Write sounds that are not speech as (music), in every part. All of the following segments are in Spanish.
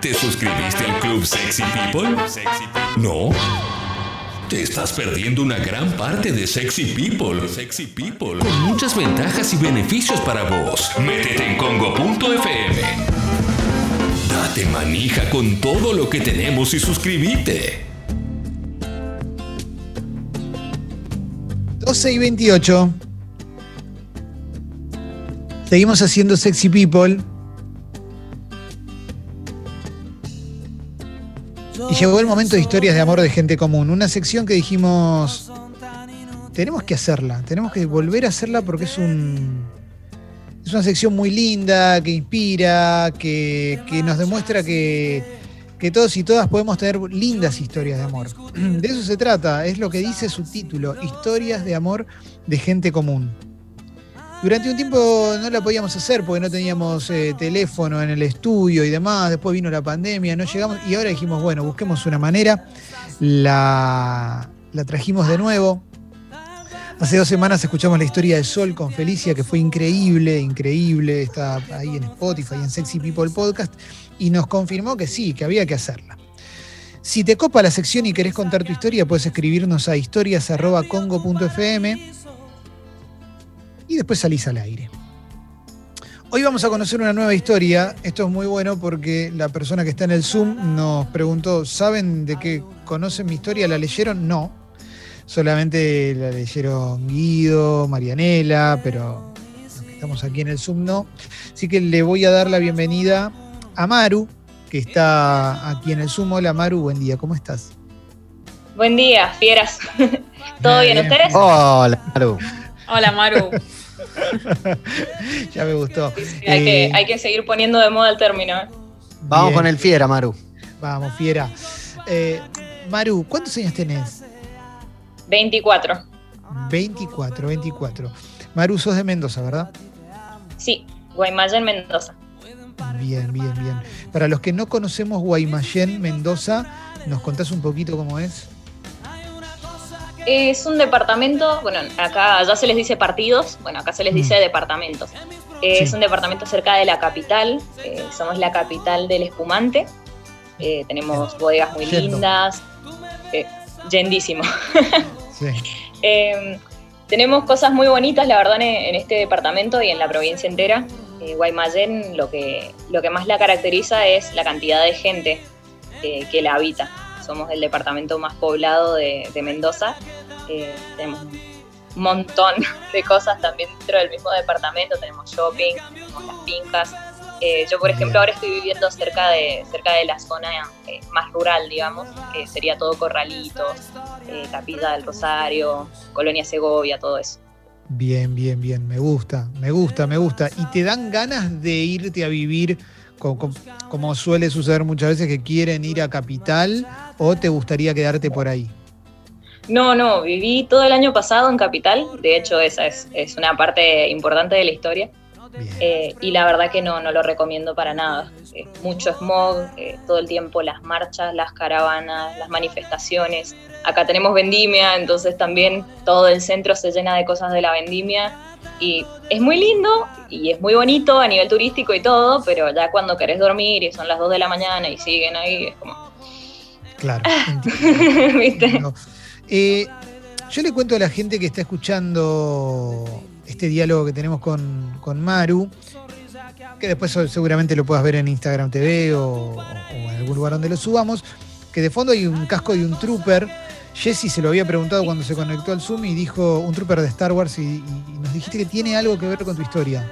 ¿Te suscribiste al Club Sexy People? ¿No? Te estás perdiendo una gran parte de Sexy People. Sexy People. Con muchas ventajas y beneficios para vos. Métete en congo.fm. Date manija con todo lo que tenemos y suscríbete. 12 y 28. Seguimos haciendo Sexy People. Llegó el momento de historias de amor de gente común. Una sección que dijimos, tenemos que hacerla, tenemos que volver a hacerla porque es un... Es una sección muy linda, que inspira, que, que nos demuestra que, que todos y todas podemos tener lindas historias de amor. (clears throat) De eso se trata, es lo que dice su título, Historias de amor de gente común. Durante un tiempo no la podíamos hacer porque no teníamos eh, teléfono en el estudio y demás. Después vino la pandemia, no llegamos. Y ahora dijimos, bueno, busquemos una manera. La, la trajimos de nuevo. Hace dos semanas escuchamos la historia de Sol con Felicia, que fue increíble, increíble. Está ahí en Spotify, en Sexy People Podcast. Y nos confirmó que sí, que había que hacerla. Si te copa la sección y querés contar tu historia, puedes escribirnos a historias.congo.fm y después salís al aire. Hoy vamos a conocer una nueva historia. Esto es muy bueno porque la persona que está en el Zoom nos preguntó, ¿saben de qué conocen mi historia? ¿La leyeron? No. Solamente la leyeron Guido, Marianela, pero estamos aquí en el Zoom no. Así que le voy a dar la bienvenida a Maru, que está aquí en el Zoom. Hola Maru, buen día, ¿cómo estás? Buen día, fieras. (laughs) ¿Todo bien, ustedes? Hola Maru. Hola Maru. (laughs) ya me gustó. hay, que, eh, hay, que, seguir poniendo de moda el término. ¿eh? Vamos con el fiera, Maru. Vamos, fiera. Eh, Maru, ¿cuántos años tenés? 24. 24, 24. Maru, sos de Mendoza, ¿verdad? Sí, Guaymallén, Mendoza. Bien, bien, bien. Para los que no conocemos Guaymallén, Mendoza, ¿nos contás un poquito cómo es? Es un departamento, bueno, acá ya se les dice partidos, bueno, acá se les dice mm. departamentos. Es un departamento cerca de la capital, eh, somos la capital del espumante, eh, tenemos bodegas muy lindas, eh, yendísimo. (laughs) Em, tenemos cosas muy bonitas, la verdad, en, este departamento y en la provincia entera. Guaymallén lo que, lo que más la caracteriza es la cantidad de gente que la habita somos el departamento más poblado de, Mendoza. Eh, tenemos un montón (laughs) de cosas también dentro del mismo departamento, tenemos shopping, tenemos las fincas. Eh, yo, por ejemplo, ahora estoy viviendo cerca de, cerca de la zona eh, más rural, digamos, que sería todo Corralitos, Capilla del Rosario, Colonia Segovia, todo eso. Bien, bien, bien, me gusta, me gusta, me gusta. ¿Y te dan ganas de irte a vivir como, suele suceder muchas veces que quieren ir a Capital o te gustaría quedarte por ahí? No, no, viví todo el año pasado en Capital, de hecho esa es, una parte importante de la historia. Eh, y la verdad que no, no lo recomiendo para nada. mucho smog, eh, todo el tiempo las marchas, las caravanas, las manifestaciones. Acá tenemos vendimia, entonces también todo el centro se llena de cosas de la vendimia y es muy lindo y es muy bonito a nivel turístico y todo, pero ya cuando querés dormir y son las 2 de la mañana y siguen ahí, es como... Claro. (laughs) ¿Viste? Eh, yo le cuento a la gente que está escuchando este diálogo que tenemos con, con Maru, que después seguramente lo puedas ver en Instagram TV o, o en algún lugar donde lo subamos, que de fondo hay un casco de un trooper Jesse se lo había preguntado cuando se conectó al Zoom y dijo un trooper de Star Wars y, nos dijiste que tiene algo que ver con tu historia.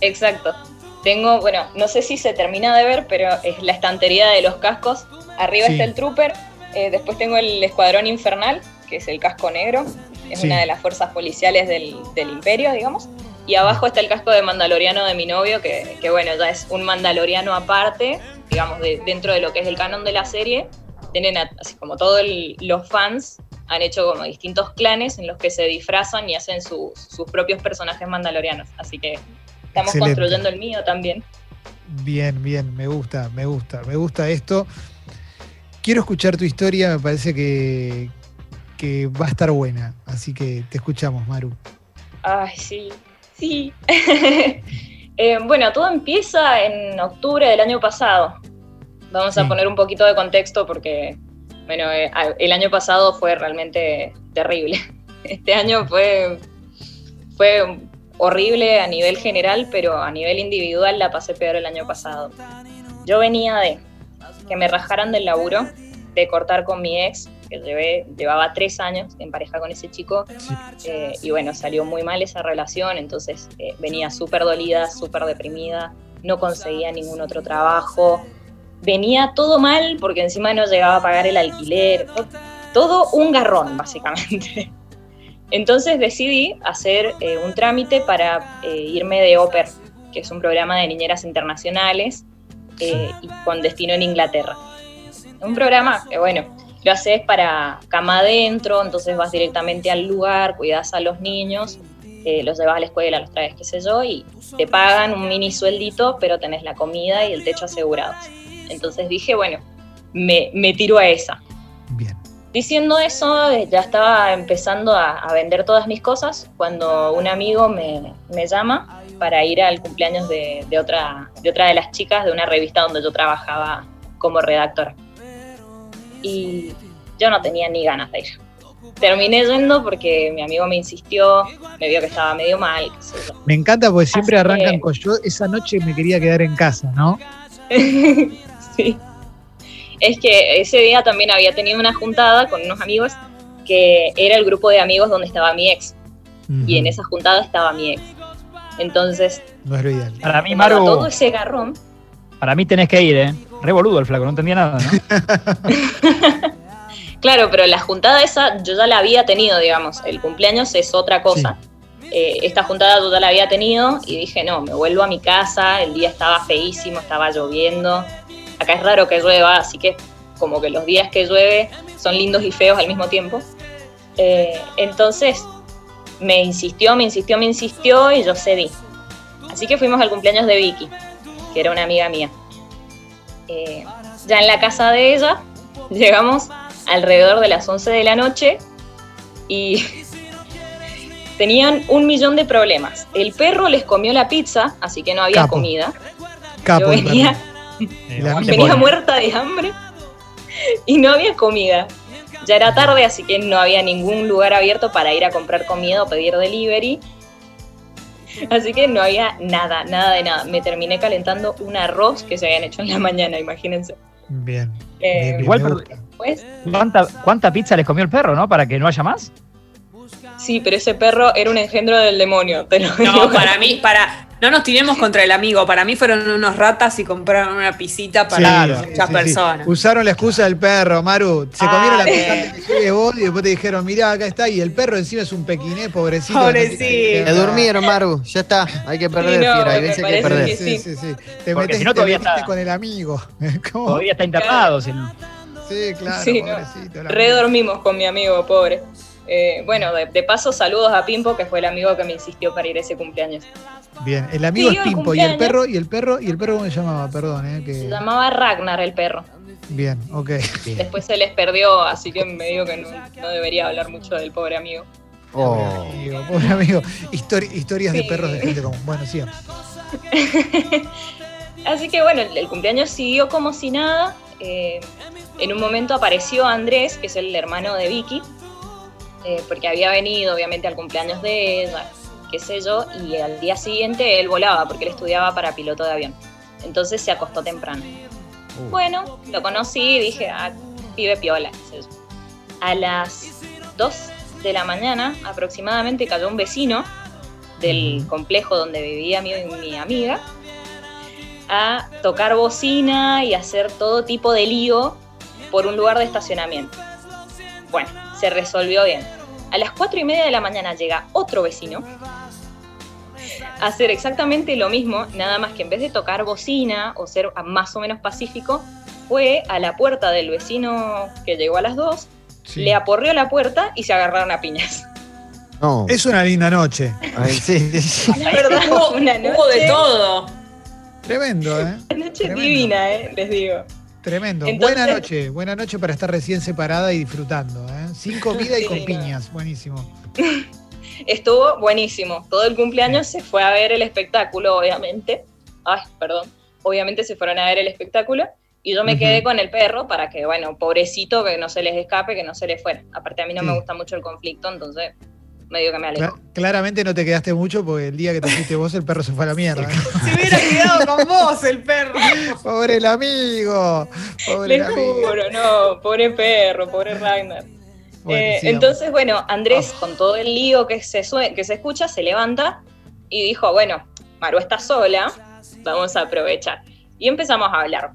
Exacto. Tengo, bueno, no sé si se termina de ver, pero es la estantería de los cascos. Arriba está el trooper, eh, después tengo el escuadrón infernal, que es el casco negro, es una de las fuerzas policiales del, imperio, digamos. Y abajo está el casco de mandaloriano de mi novio, que, bueno, ya es un mandaloriano aparte, digamos, dentro de lo que es el canon de la serie, tienen así como todos los fans han hecho como distintos clanes en los que se disfrazan y hacen sus propios personajes mandalorianos. Así que estamos construyendo el mío también. Bien, bien, me gusta, me gusta, me gusta esto. Quiero escuchar tu historia, me parece que, que va a estar buena. Así que te escuchamos, Maru. Ay, sí, sí. (laughs) Eh, bueno, todo empieza en octubre del año pasado. Vamos a poner un poquito de contexto porque, bueno, eh, el año pasado fue realmente terrible. (laughs) Este año fue, fue horrible a nivel general, pero a nivel individual la pasé peor el año pasado. Yo venía de que me rajaran del laburo, de cortar con mi ex, que llevé, llevaba tres años en pareja con ese chico, eh, y bueno, salió muy mal esa relación, entonces eh, venía súper dolida, súper deprimida, no conseguía ningún otro trabajo, venía todo mal porque encima no llegaba a pagar el alquiler, todo un garrón básicamente. Entonces decidí hacer eh, un trámite para irme de OPER, que es un programa de niñeras internacionales, y con destino en Inglaterra. Un programa que, bueno, lo haces para cama adentro, entonces vas directamente al lugar, cuidas a los niños, eh, los llevas a la escuela, los traes, qué sé yo, y te pagan un mini sueldito, pero tenés la comida y el techo asegurados. Entonces dije, bueno, me, me tiro a esa. Bien. Diciendo eso, ya estaba empezando a, vender todas mis cosas cuando un amigo me, me llama para ir al cumpleaños de, de, otra, de otra de las chicas de una revista donde yo trabajaba como redactora y yo no tenía ni ganas de ir. Terminé yendo porque mi amigo me insistió, me vio que estaba medio mal. Me encanta porque siempre arrancan con yo, esa noche me quería quedar en casa, ¿no? (laughs) sí. Es que ese día también había tenido una juntada con unos amigos que era el grupo de amigos donde estaba mi ex. Y en esa juntada estaba mi ex. Entonces, no es lo ideal. Para mí, Maru, todo ese garrón. Para mí tenés que ir, ¿eh? Revoludo el flaco, no entendía nada, ¿no? (laughs) claro, pero la juntada esa yo ya la había tenido, digamos. El cumpleaños es otra cosa. Eh, esta juntada yo ya la había tenido y dije, no, me vuelvo a mi casa, el día estaba feísimo, estaba lloviendo. Acá es raro que llueva, así que como que los días que llueve son lindos y feos al mismo tiempo. Eh, entonces me insistió, me insistió, me insistió y yo cedí. Así que fuimos al cumpleaños de Vicky, que era una amiga mía. Eh, ya en la casa de ella (laughs) llegamos alrededor de las 11 de la noche y (laughs) tenían un millón de problemas. El perro les comió la pizza, así que no había comida. Yo venía, venía muerta de hambre (laughs) y no había comida. Ya era tarde, así que no había ningún lugar abierto para ir a comprar comida o pedir delivery. Así que no había nada, nada de nada. Me terminé calentando un arroz que se habían hecho en la mañana, imagínense. Bien. Eh, igual, pues, ¿cuánta, ¿cuánta pizza les comió el perro, no? Para que no haya más. Sí, pero ese perro era un engendro del demonio, te lo No, para mí, para, no nos tiremos contra el amigo. Para mí fueron unos ratas y compraron una pisita para muchas personas. Usaron la excusa del perro, Maru. Se comieron la pizza que vos y después te dijeron, mirá, acá está. Y el perro encima es un pequiné, pobrecito. Pobrecito. Se durmieron, Maru. Ya está. Hay que perder, sí, fiera. Hay veces que perder. sí, sí, sí. Te metes, si no, todavía está, con el amigo. (laughs) Todavía está internado, si no. Sí, claro, pobrecito. Redormimos con mi amigo, pobre. Eh, bueno, de, paso, saludos a Pimpo, que fue el amigo que me insistió para ir a ese cumpleaños. Bien, el amigo es Pimpo, y el perro, y el perro, y el perro cómo se llamaba, perdón, eh, Se llamaba Ragnar el perro. Bien, ok. Después se les perdió, así que me digo que no, debería hablar mucho del pobre amigo. Oh. Pobre amigo, pobre amigo. historias de perros de gente común. Bueno, sí. (laughs) así que bueno, el, cumpleaños siguió como si nada. Eh, en un momento apareció Andrés, que es el hermano de Vicky, eh, porque había venido obviamente al cumpleaños de ella, qué sé yo, y al día siguiente él volaba porque él estudiaba para piloto de avión. Entonces se acostó temprano. Uh. Bueno, lo conocí y dije, ah, pibe piola, qué sé yo. A las 2 de la mañana aproximadamente cayó un vecino del complejo donde vivía mi, mi amiga a tocar bocina y hacer todo tipo de lío por un lugar de estacionamiento. Bueno, se resolvió bien. A las cuatro y media de la mañana llega otro vecino a hacer exactamente lo mismo, nada más que en vez de tocar bocina o ser más o menos pacífico, fue a la puerta del vecino que llegó a las dos, le aporrió la puerta y se agarraron a piñas. Es una linda noche. (laughs) La verdad, una noche. Hubo de todo. Tremendo, ¿eh? Una noche divina, ¿eh? Les digo. Tremendo. buena noche, buena noche para estar recién separada y disfrutando. ¿eh? Sin comida (laughs) y con piñas, buenísimo. (laughs) Estuvo buenísimo. Todo el cumpleaños se fue a ver el espectáculo, obviamente. Ay, perdón. Obviamente se fueron a ver el espectáculo. Y yo me quedé con el perro para que, bueno, pobrecito, que no se les escape, que no se les fuera. Aparte a mí no me gusta mucho el conflicto, entonces medio que me alejo. claramente no te quedaste mucho porque el día que te fuiste vos el perro se fue a la mierda. (laughs) Si hubiera quedado con vos el perro. Pobre el amigo. Pobre Le juro, no, pobre perro, pobre Ragnar. Eh, entonces, bueno, Andrés, ah. con todo el lío que se, que se escucha, se levanta y dijo, bueno, Maru está sola, vamos a aprovechar. Y empezamos a hablar.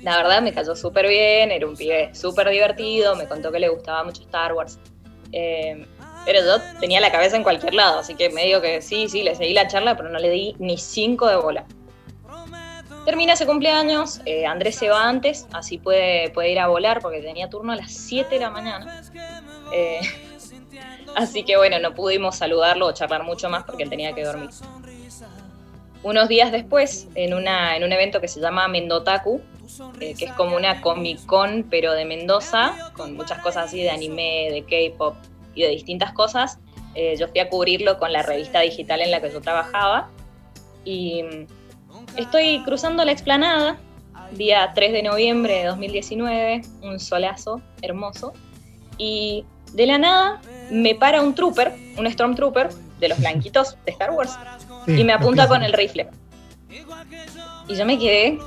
La verdad me cayó súper bien, era un pibe súper divertido, me contó que le gustaba mucho Star Wars. Eh, pero yo tenía la cabeza en cualquier lado, así que me digo que sí, sí, le seguí la charla, pero no le di ni cinco de bola. Termina ese cumpleaños, eh, Andrés se va antes, así puede, puede ir a volar porque tenía turno a las 7 de la mañana. Eh, (laughs) así que bueno, no pudimos saludarlo o charlar mucho más porque él tenía que dormir. Unos días después, en, una, en un evento que se llama Mendotaku, eh, que es como una Comic Con pero de Mendoza, con muchas cosas así de anime, de K-pop, y de distintas cosas. Yo fui a cubrirlo con la revista digital en la que yo trabajaba y estoy cruzando la explanada, día 3 de noviembre de 2019, un solazo hermoso, y de la nada me para un trooper, un Stormtrooper de los blanquitos de Star Wars, y me apunta con el rifle. Y yo me quedé,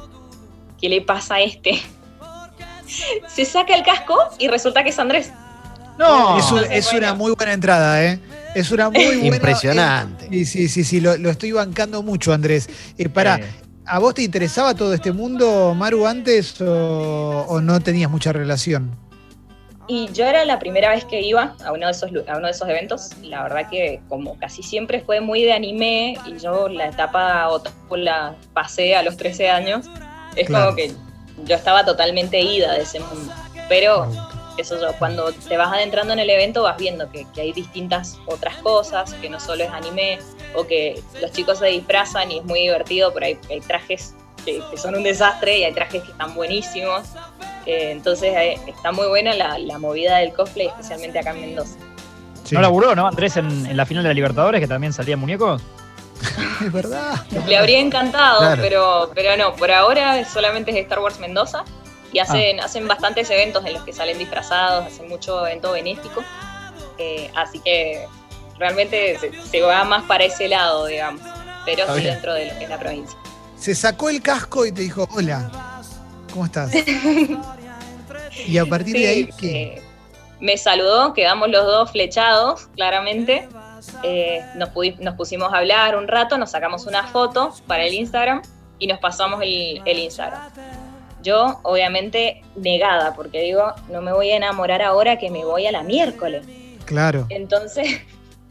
¿qué le pasa a este? Se saca el casco y resulta que es Andrés. No, es, una muy buena entrada, ¿eh? Es una muy buena. Impresionante. sí, sí, sí, sí, lo, estoy bancando mucho, Andrés. Eh, para, ¿a vos te interesaba todo este mundo, Maru, antes o, no tenías mucha relación? Y yo era la primera vez que iba a uno, de esos, a uno de esos eventos. La verdad que como casi siempre fue muy de anime y yo la etapa la pasé a los 13 años. Es como que yo estaba totalmente ida de ese mundo. Pero eso yo, cuando te vas adentrando en el evento vas viendo que, hay distintas otras cosas, que no solo es anime, o que los chicos se disfrazan y es muy divertido, pero hay, trajes que, son un desastre y hay trajes que están buenísimos. Eh, entonces eh, está muy buena la, movida del cosplay, especialmente acá en Mendoza. No laburó, ¿no? Andrés en, en, la final de la Libertadores, que también salía muñecos. (laughs) es verdad. Le habría encantado, pero, pero no, por ahora solamente es Star Wars Mendoza y hacen, ah. hacen bastantes eventos en los que salen disfrazados, hacen mucho evento benéfico. Eh, así que realmente se, va más para ese lado, digamos, pero sí dentro de lo que es la provincia. Se sacó el casco y te dijo, hola, ¿cómo estás? (laughs) y a partir de ahí, ¿qué? me saludó, quedamos los dos flechados, claramente. Eh, nos, nos, pusimos a hablar un rato, nos sacamos una foto para el Instagram y nos pasamos el, el Instagram. Yo, obviamente, negada, porque digo, no me voy a enamorar ahora que me voy a la miércoles. Claro. Entonces,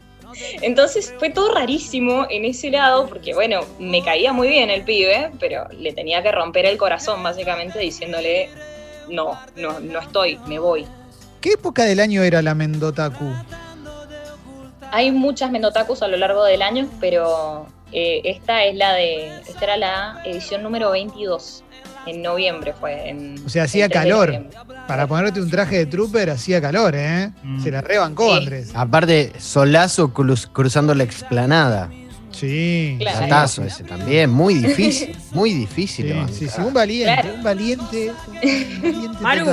(laughs) entonces fue todo rarísimo en ese lado, porque bueno, me caía muy bien el pibe, pero le tenía que romper el corazón, básicamente, diciéndole, no, no, no estoy, me voy. ¿Qué época del año era la Mendotaku? Hay muchas Mendotakus a lo largo del año, pero eh, esta es la de, esta era la edición número 22 en noviembre fue. En, o sea, hacía calor. Para ponerte un traje de trooper hacía calor, ¿eh? Mm. Se la rebancó, Andrés. Aparte, solazo cruzando la explanada. Sí. Claro. ese también, muy difícil, (laughs) muy difícil. Sí, sí, un valiente, un valiente, Maru,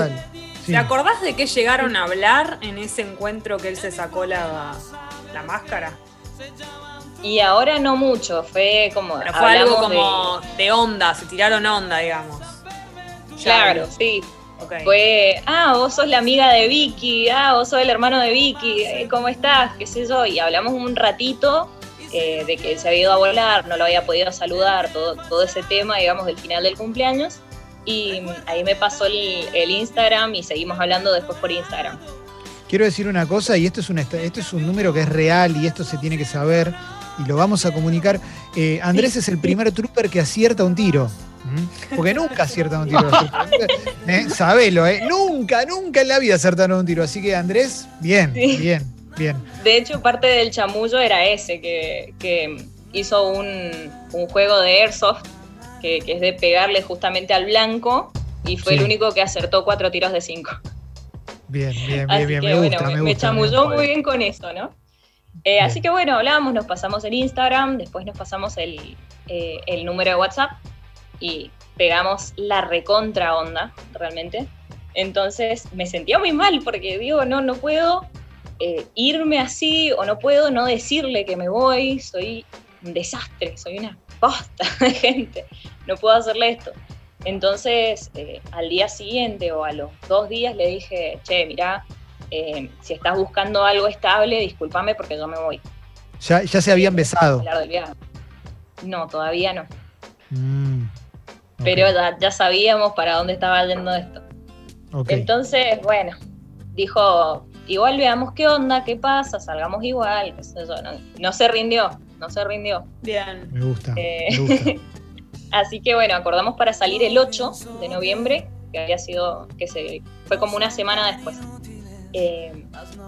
¿Te acordás de qué llegaron a hablar en ese encuentro que él se sacó la, la máscara? Y ahora no mucho, fue como. Pero fue algo como de... onda, se tiraron onda, digamos. Claro, sí. Fue, ah, vos sos la amiga de Vicky, ah, vos sos el hermano de Vicky, eh, ¿cómo estás? ¿Qué sé yo? Y hablamos un ratito eh, de que se había ido a volar, no lo había podido saludar, todo, todo ese tema, digamos, del final del cumpleaños. Y ahí me pasó el, el Instagram y seguimos hablando después por Instagram. Quiero decir una cosa, y esto es un, esto es un número que es real y esto se tiene que saber y lo vamos a comunicar. Eh, Andrés es el primer trooper que acierta un tiro. Porque nunca acierta un tiro. ¿Eh? Sabelo, ¿eh? Nunca, nunca en la vida acertaron un tiro. Así que Andrés, bien, bien, bien. De hecho, parte del chamullo era ese, que, hizo un, juego de airsoft, que, es de pegarle justamente al blanco, y fue el único que acertó cuatro tiros de cinco. Bien, bien, bien, bien. me, gusta, me, me chamulló muy bien con eso, ¿no? Eh, así que bueno, hablamos, nos pasamos el Instagram, después nos pasamos el, eh, el número de WhatsApp y pegamos la recontra onda, realmente. Entonces me sentía muy mal porque digo, no, no puedo eh, irme así o no puedo no decirle que me voy, soy un desastre, soy una posta (laughs) de gente, no puedo hacerle esto. Entonces, al día siguiente o a los dos días le dije, che, mira, eh, si estás buscando algo estable, discúlpame porque yo me voy. Ya, ya se habían besado. No, todavía no. Mm, Pero ya, sabíamos para dónde estaba yendo esto. Entonces, bueno, dijo, igual veamos qué onda, qué pasa, salgamos igual, no, se rindió, no se rindió. Bien. Me gusta. me eh, gusta. (laughs) así que bueno, acordamos para salir el 8 de noviembre, que había sido, que se fue como una semana después. Eh,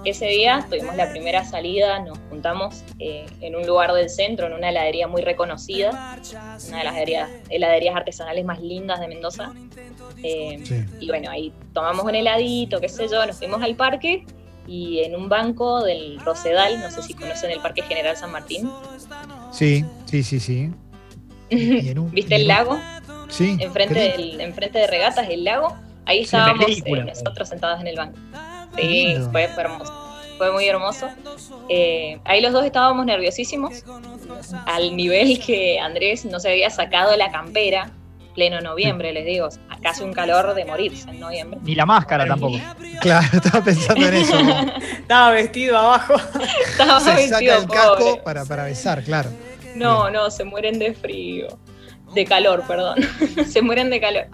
ese día tuvimos la primera salida, nos juntamos eh, en un lugar del centro, en una heladería muy reconocida, una de las heladerías, artesanales más lindas de Mendoza. Eh, y bueno, ahí tomamos un heladito, qué sé yo, nos fuimos al parque y en un banco del Rosedal, no sé si conocen el Parque General San Martín. Sí, sí, sí, sí. (laughs) ¿Viste el lago? Sí. Enfrente, del, enfrente de regatas, el lago. Ahí estábamos nosotros sentados en el banco. Sí, fue, hermoso. Fue muy hermoso. Eh, ahí los dos estábamos nerviosísimos, al nivel que Andrés no se había sacado la campera, pleno noviembre, les digo. Acá hace un calor de morirse en noviembre. Ni la máscara tampoco. (laughs) Claro, estaba pensando en eso. (laughs) estaba vestido abajo. (laughs) estaba se vestido saca el casco para, para besar, claro. No, no, se mueren de frío. De calor, perdón. se mueren de calor.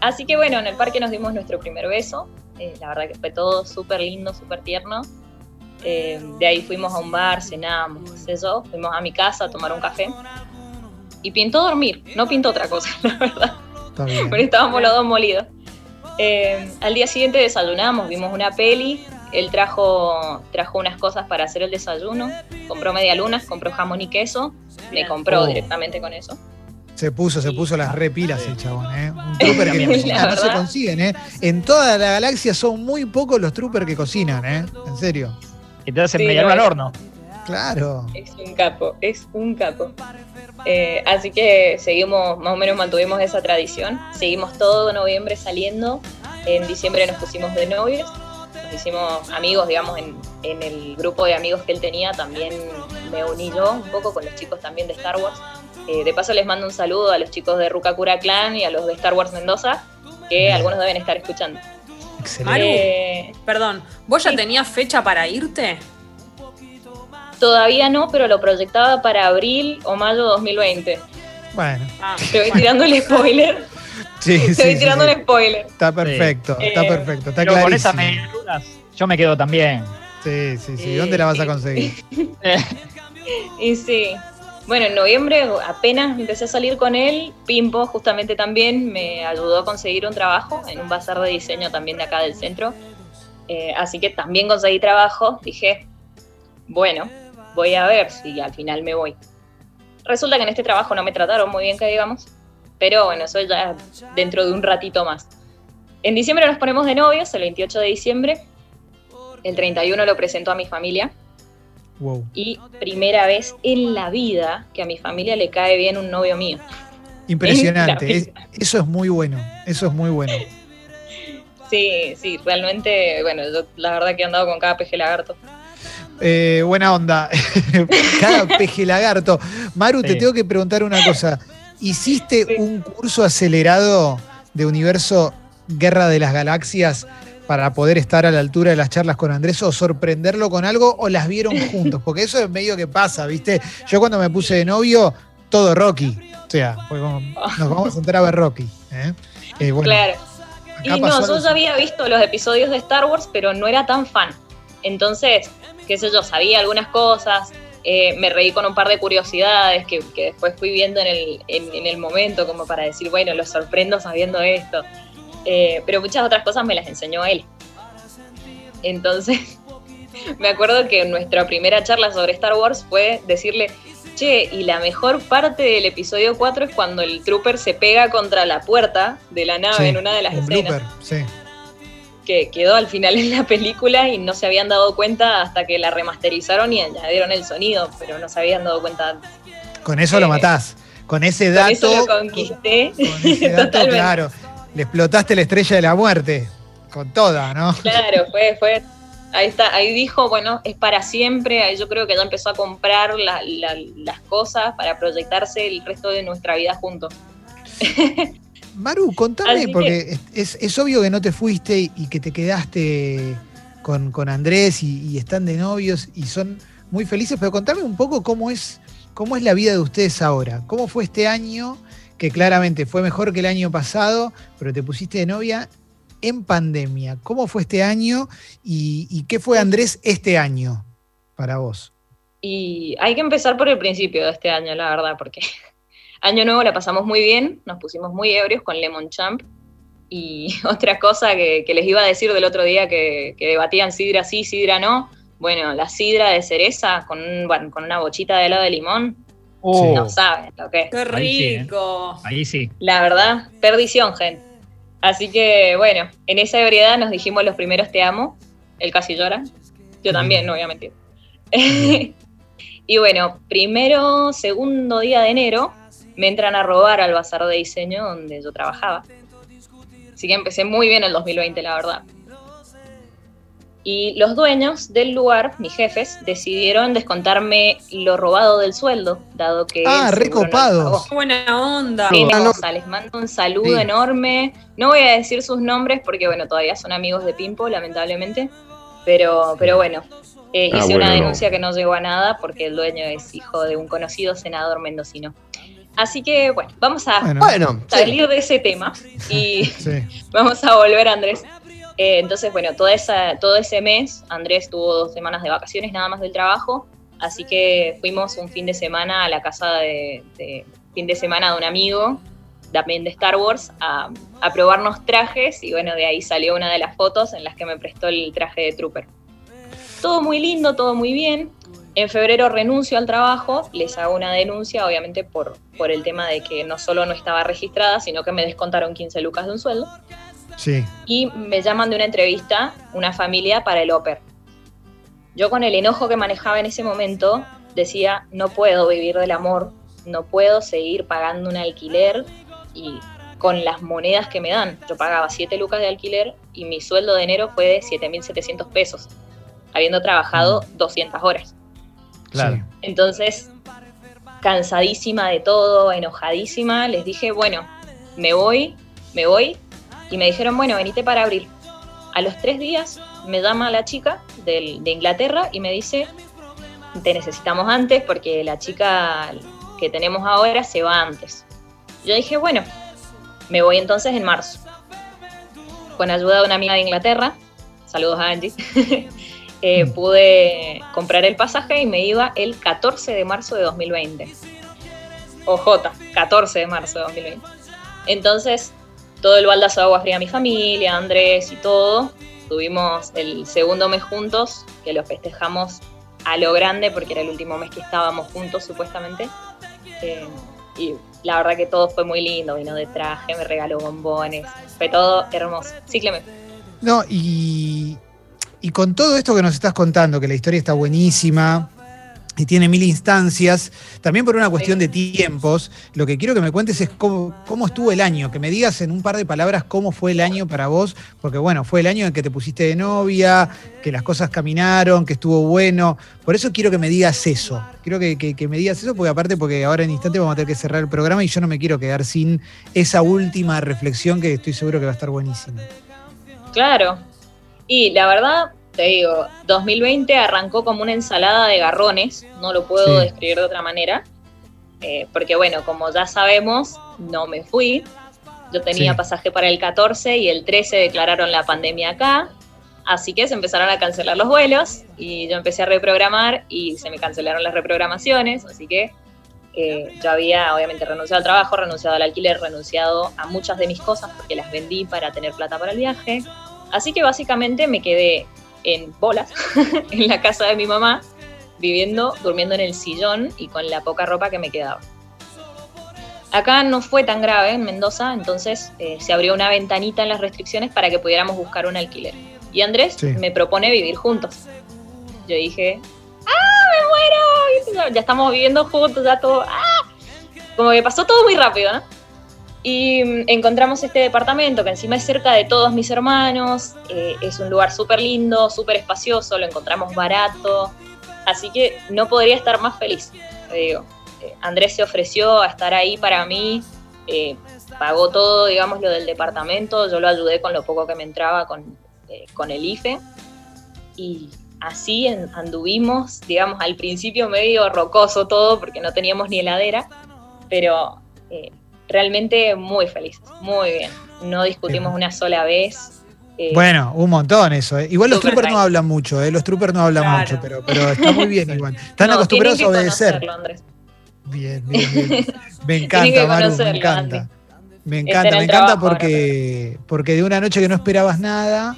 Así que bueno, en el parque nos dimos nuestro primer beso. Eh, la verdad que fue todo súper lindo, súper tierno. Eh, de ahí fuimos a un bar, cenamos, qué yo. Fuimos a mi casa a tomar un café. Y pintó dormir, no pintó otra cosa, (laughs) la verdad. Pero estábamos los dos molidos. Eh, al día siguiente desayunamos, vimos una peli. Él trajo, trajo unas cosas para hacer el desayuno. Compró media luna, compró jamón y queso. Me compró oh. directamente con eso. Se puso, se puso las repilas el chabón, ¿eh? Un (laughs) trooper que cocina, no se consiguen, ¿eh? En toda la galaxia son muy pocos los troopers que cocinan, ¿eh? En serio. Entonces sí, me al horno. Claro. Es un capo, es un capo. Eh, así que seguimos, más o menos mantuvimos esa tradición. Seguimos todo noviembre saliendo. En diciembre nos pusimos de novios. Nos hicimos amigos, digamos, en, en el grupo de amigos que él tenía. También me uní yo un poco con los chicos también de Star Wars. Eh, de paso les mando un saludo a los chicos de Rucacura Clan y a los de Star Wars Mendoza, que algunos deben estar escuchando. Excelente. Eh, perdón, ¿vos ya tenías fecha para irte? Todavía no, pero lo proyectaba para abril o mayo de 2020. Bueno. Ah, Te voy tirando el spoiler. Sí, Te voy tirando el spoiler. Está perfecto, está perfecto, está clarísimo. Con esas yo me quedo también. Sí, sí, sí. ¿Dónde la vas a conseguir? (laughs) y sí, bueno, en noviembre apenas empecé a salir con él, Pimpo justamente también me ayudó a conseguir un trabajo en un bazar de diseño también de acá del centro. Eh, así que también conseguí trabajo, dije, bueno, voy a ver si al final me voy. Resulta que en este trabajo no me trataron muy bien, que digamos, pero bueno, eso ya dentro de un ratito más. En diciembre nos ponemos de novios, el 28 de diciembre. El 31 lo presento a mi familia y primera vez en la vida que a mi familia le cae bien un novio mío. Impresionante, eso es muy bueno, eso es muy bueno. Sí, sí, realmente, bueno, yo la verdad que he andado con cada peje lagarto. Eh, buena onda, (laughs) cada peje lagarto. Maru, te tengo que preguntar una cosa. ¿Hiciste un curso acelerado de universo Guerra de las Galaxias para poder estar a la altura de las charlas con Andrés o sorprenderlo con algo o las vieron (laughs) juntos? Porque eso es medio que pasa, ¿viste? Yo cuando me puse de novio, todo Rocky. O sea, nos vamos a sentar a ver Rocky. ¿eh? Eh, claro. Y no, yo ya había visto los episodios de Star Wars, pero no era tan fan. Entonces, qué sé yo, sabía algunas cosas, eh, me reí con un par de curiosidades que, después fui viendo en el, en el momento, como para decir, bueno, lo sorprendo sabiendo esto. Eh, pero muchas otras cosas me las enseñó él. Entonces, (laughs) me acuerdo que nuestra primera charla sobre Star Wars fue decirle, che, y la mejor parte del episodio 4 es cuando el trooper se pega contra la puerta de la nave en una de las escenas. Que quedó al final en la película y no se habían dado cuenta hasta que la remasterizaron y añadieron el sonido, pero no se habían dado cuenta Con eso lo matás con ese dato. Con eso lo conquisté. Con ese (laughs) dato, claro. Le explotaste la estrella de la muerte. Con toda, ¿no? Claro, fue, fue. Ahí está, ahí dijo, bueno, es para siempre. Ahí yo creo que ya empezó a comprar las cosas para proyectarse el resto de nuestra vida juntos. (laughs) Maru, contame, porque es, obvio que no te fuiste y que te quedaste con, Andrés y, están de novios y son muy felices, pero contame un poco cómo es, cómo es la vida de ustedes ahora. ¿Cómo fue este año? Que claramente fue mejor que el año pasado, pero te pusiste de novia en pandemia. ¿Cómo fue este año y, qué fue Andrés este año para vos? Y hay que empezar por el principio de este año, la verdad, porque (laughs) año nuevo la pasamos muy bien, nos pusimos muy ebrios con Lemon Champ. Y (laughs) otra cosa que, les iba a decir del otro día que, debatían sidra sí, sidra no. Bueno, la sidra de cereza con, con una bochita de helado de limón. Oh. No saben lo que es. ¡Qué rico! Ahí sí, La verdad, perdición, gente. Así que, bueno, en esa ebriedad nos dijimos los primeros te amo. Él casi llora. Yo también, no voy a mentir. (laughs) y bueno, primero, segundo día de enero, me entran a robar al bazar de diseño donde yo trabajaba. Así que empecé muy bien el 2020, la verdad. Y los dueños del lugar, mis jefes, decidieron descontarme lo robado del sueldo, dado que... Ah, recopados. buena onda. les mando un saludo enorme. No voy a decir sus nombres porque, bueno, todavía son amigos de Pimpo, lamentablemente. Pero, pero bueno, eh, ah, hice una denuncia que no llegó a nada porque el dueño es hijo de un conocido senador mendocino. Así que bueno, vamos a salir de ese tema y (laughs) vamos a volver a Andrés. Eh, entonces, bueno, toda esa, todo ese mes Andrés tuvo dos semanas de vacaciones nada más del trabajo, así que fuimos un fin de semana a la casa de, fin de semana de un amigo, también de Star Wars, a, probarnos trajes y bueno, de ahí salió una de las fotos en las que me prestó el traje de Trooper. Todo muy lindo, todo muy bien. En febrero renuncio al trabajo, les hago una denuncia, obviamente por, por el tema de que no solo no estaba registrada, sino que me descontaron 15 lucas de un sueldo. Sí. Y me llaman de una entrevista una familia para el OPER. Yo con el enojo que manejaba en ese momento decía, no puedo vivir del amor, no puedo seguir pagando un alquiler y con las monedas que me dan. Yo pagaba 7 lucas de alquiler y mi sueldo de enero fue de 7.700 pesos, habiendo trabajado 200 mm. horas. Entonces, cansadísima de todo, enojadísima, les dije, bueno, me voy, me voy. Y me dijeron, bueno, venite para abril. A los tres días me llama la chica de Inglaterra y me dice, te necesitamos antes porque la chica que tenemos ahora se va antes. Yo dije, bueno, me voy entonces en marzo. Con ayuda de una amiga de Inglaterra, saludos a Angie, (laughs) Eh, pude comprar el pasaje y me iba el 14 de marzo de 2020. OJ, 14 de marzo de 2020. Entonces, todo el baldazo de agua fría a mi familia, Andrés y todo. Tuvimos el segundo mes juntos, que lo festejamos a lo grande porque era el último mes que estábamos juntos supuestamente. Eh, y la verdad que todo fue muy lindo, vino de traje, me regaló bombones, fue todo hermoso. Sí, Clemente. No, y y con todo esto que nos estás contando, que la historia está buenísima y tiene mil instancias, también por una cuestión de tiempos, lo que quiero que me cuentes es cómo, estuvo el año, que me digas en un par de palabras cómo fue el año para vos, porque bueno, fue el año en que te pusiste de novia, que las cosas caminaron, que estuvo bueno, por eso quiero que me digas eso, quiero que, que me digas eso, porque aparte, porque ahora en instante vamos a tener que cerrar el programa y yo no me quiero quedar sin esa última reflexión que estoy seguro que va a estar buenísima. Claro, y la verdad, te digo, 2020 arrancó como una ensalada de garrones, no lo puedo describir de otra manera, eh, porque bueno, como ya sabemos, no me fui. Yo tenía pasaje para el 14 y el 13 declararon la pandemia acá, así que se empezaron a cancelar los vuelos y yo empecé a reprogramar y se me cancelaron las reprogramaciones, así que eh, yo había obviamente renunciado al trabajo, renunciado al alquiler, renunciado a muchas de mis cosas porque las vendí para tener plata para el viaje. Así que básicamente me quedé en bolas (laughs) en la casa de mi mamá, viviendo, durmiendo en el sillón y con la poca ropa que me quedaba. Acá no fue tan grave en Mendoza, entonces eh, se abrió una ventanita en las restricciones para que pudiéramos buscar un alquiler. Y Andrés me propone vivir juntos. Yo dije, ¡ah, me muero! Ya estamos viviendo juntos, ya todo, ¡ah! como que pasó todo muy rápido, ¿no? Y mm, encontramos este departamento que encima es cerca de todos mis hermanos, eh, es un lugar súper lindo, súper espacioso, lo encontramos barato, así que no podría estar más feliz. Eh, Andrés se ofreció a estar ahí para mí, eh, pagó todo, digamos, lo del departamento, yo lo ayudé con lo poco que me entraba con, con el IFE, y así anduvimos, digamos, al principio medio rocoso todo, porque no teníamos ni heladera, pero realmente muy felices, muy bien. No discutimos una sola vez. Eh, bueno, un montón eso. Eh. Igual los troopers no hablan mucho, eh. los troopers no hablan mucho, pero, pero está muy bien (laughs) igual. Están acostumbrados a obedecer. Bien, bien, bien. (laughs) Me encanta, Maru, me encanta. Me encanta, me encanta porque, porque de una noche que no esperabas nada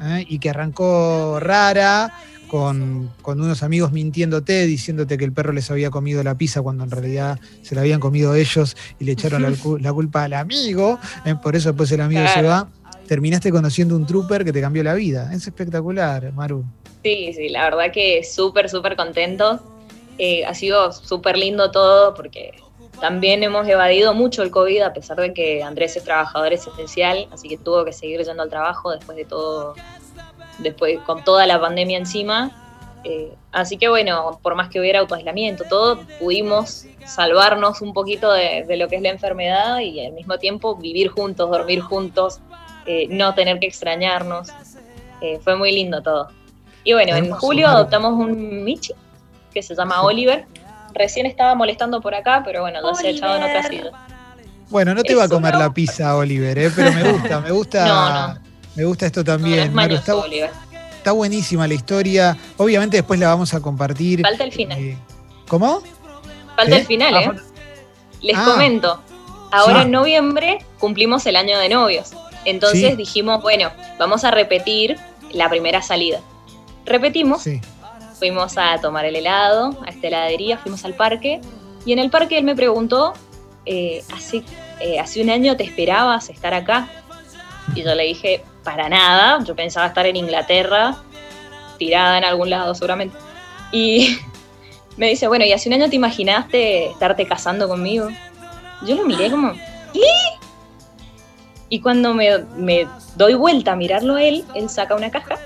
¿eh? y que arrancó rara, con, unos amigos mintiéndote, diciéndote que el perro les había comido la pizza cuando en realidad se la habían comido ellos y le echaron la, (laughs) culpa al amigo, eh, por eso después el amigo se va. Terminaste conociendo un trooper que te cambió la vida. Es espectacular, Maru. Sí, sí, la verdad que súper, súper contento. Eh, ha sido súper lindo todo porque también hemos evadido mucho el COVID a pesar de que Andrés es trabajador esencial, así que tuvo que seguir yendo al trabajo después de todo después con toda la pandemia encima. Eh, así que bueno, por más que hubiera autoaislamiento, todo, pudimos salvarnos un poquito de, lo que es la enfermedad y al mismo tiempo vivir juntos, dormir juntos, eh, no tener que extrañarnos. Eh, fue muy lindo todo. Y bueno, en julio adoptamos un Michi que se llama Oliver. Recién estaba molestando por acá, pero bueno, ya se ha echado en otra silla. Bueno, no te va a comer la pizza, Oliver, pero me gusta, me gusta. (laughs) Me gusta esto también. está, buenísima la historia. Obviamente después la vamos a compartir. Falta el final. Eh, ¿Cómo? Falta el final, ¿eh? Les ah. comento. Ahora en noviembre cumplimos el año de novios. Entonces dijimos, bueno, vamos a repetir la primera salida. Repetimos. Fuimos a tomar el helado, a esta heladería, fuimos al parque. Y en el parque él me preguntó, eh, hace, eh, hace un año te esperabas estar acá. Y yo le dije, para nada, yo pensaba estar en Inglaterra, tirada en algún lado seguramente. Y (laughs) me dice, bueno, ¿y hace un año te imaginaste estarte casando conmigo? Yo lo miré como, ¿qué? Y cuando me, me doy vuelta a mirarlo a él, él saca una caja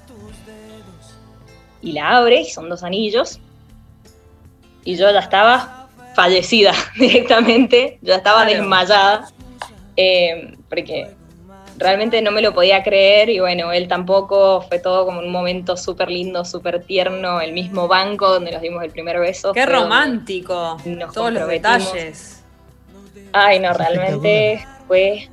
y la abre, y son dos anillos. Y yo ya estaba fallecida (laughs) directamente, yo estaba desmayada, eh, porque realmente no me lo podía creer y bueno, él tampoco, fue todo como un momento súper lindo, súper tierno, el mismo banco donde nos dimos el primer beso. Qué romántico, todos los detalles. Ay, no, realmente fue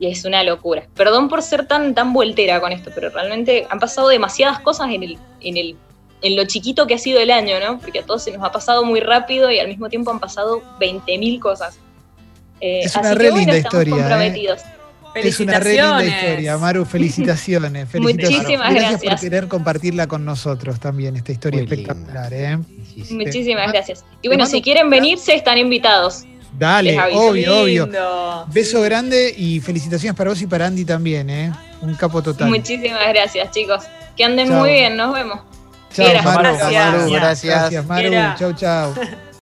y es una locura. Perdón por ser tan, tan voltera con esto, pero realmente han pasado demasiadas cosas en el, en el en lo chiquito que ha sido el año, ¿no? Porque a todos se nos ha pasado muy rápido y al mismo tiempo han pasado 20.000 cosas. Eh, es una re linda historia. ¿eh? Es una re linda historia, Maru. Felicitaciones. (laughs) Muchísimas gracias. por querer compartirla con nosotros también, esta historia espectacular. ¿eh? Muchísimas gracias. Y bueno, si quieren venirse, están invitados. Dale, obvio, obvio. Beso grande y felicitaciones para vos y para Andy también, ¿eh? Un capo total. Muchísimas gracias, chicos. Que anden muy bien, nos vemos. Chao, Maru. Gracias. Maru. Gracias, Maru. Chau, chau. (laughs)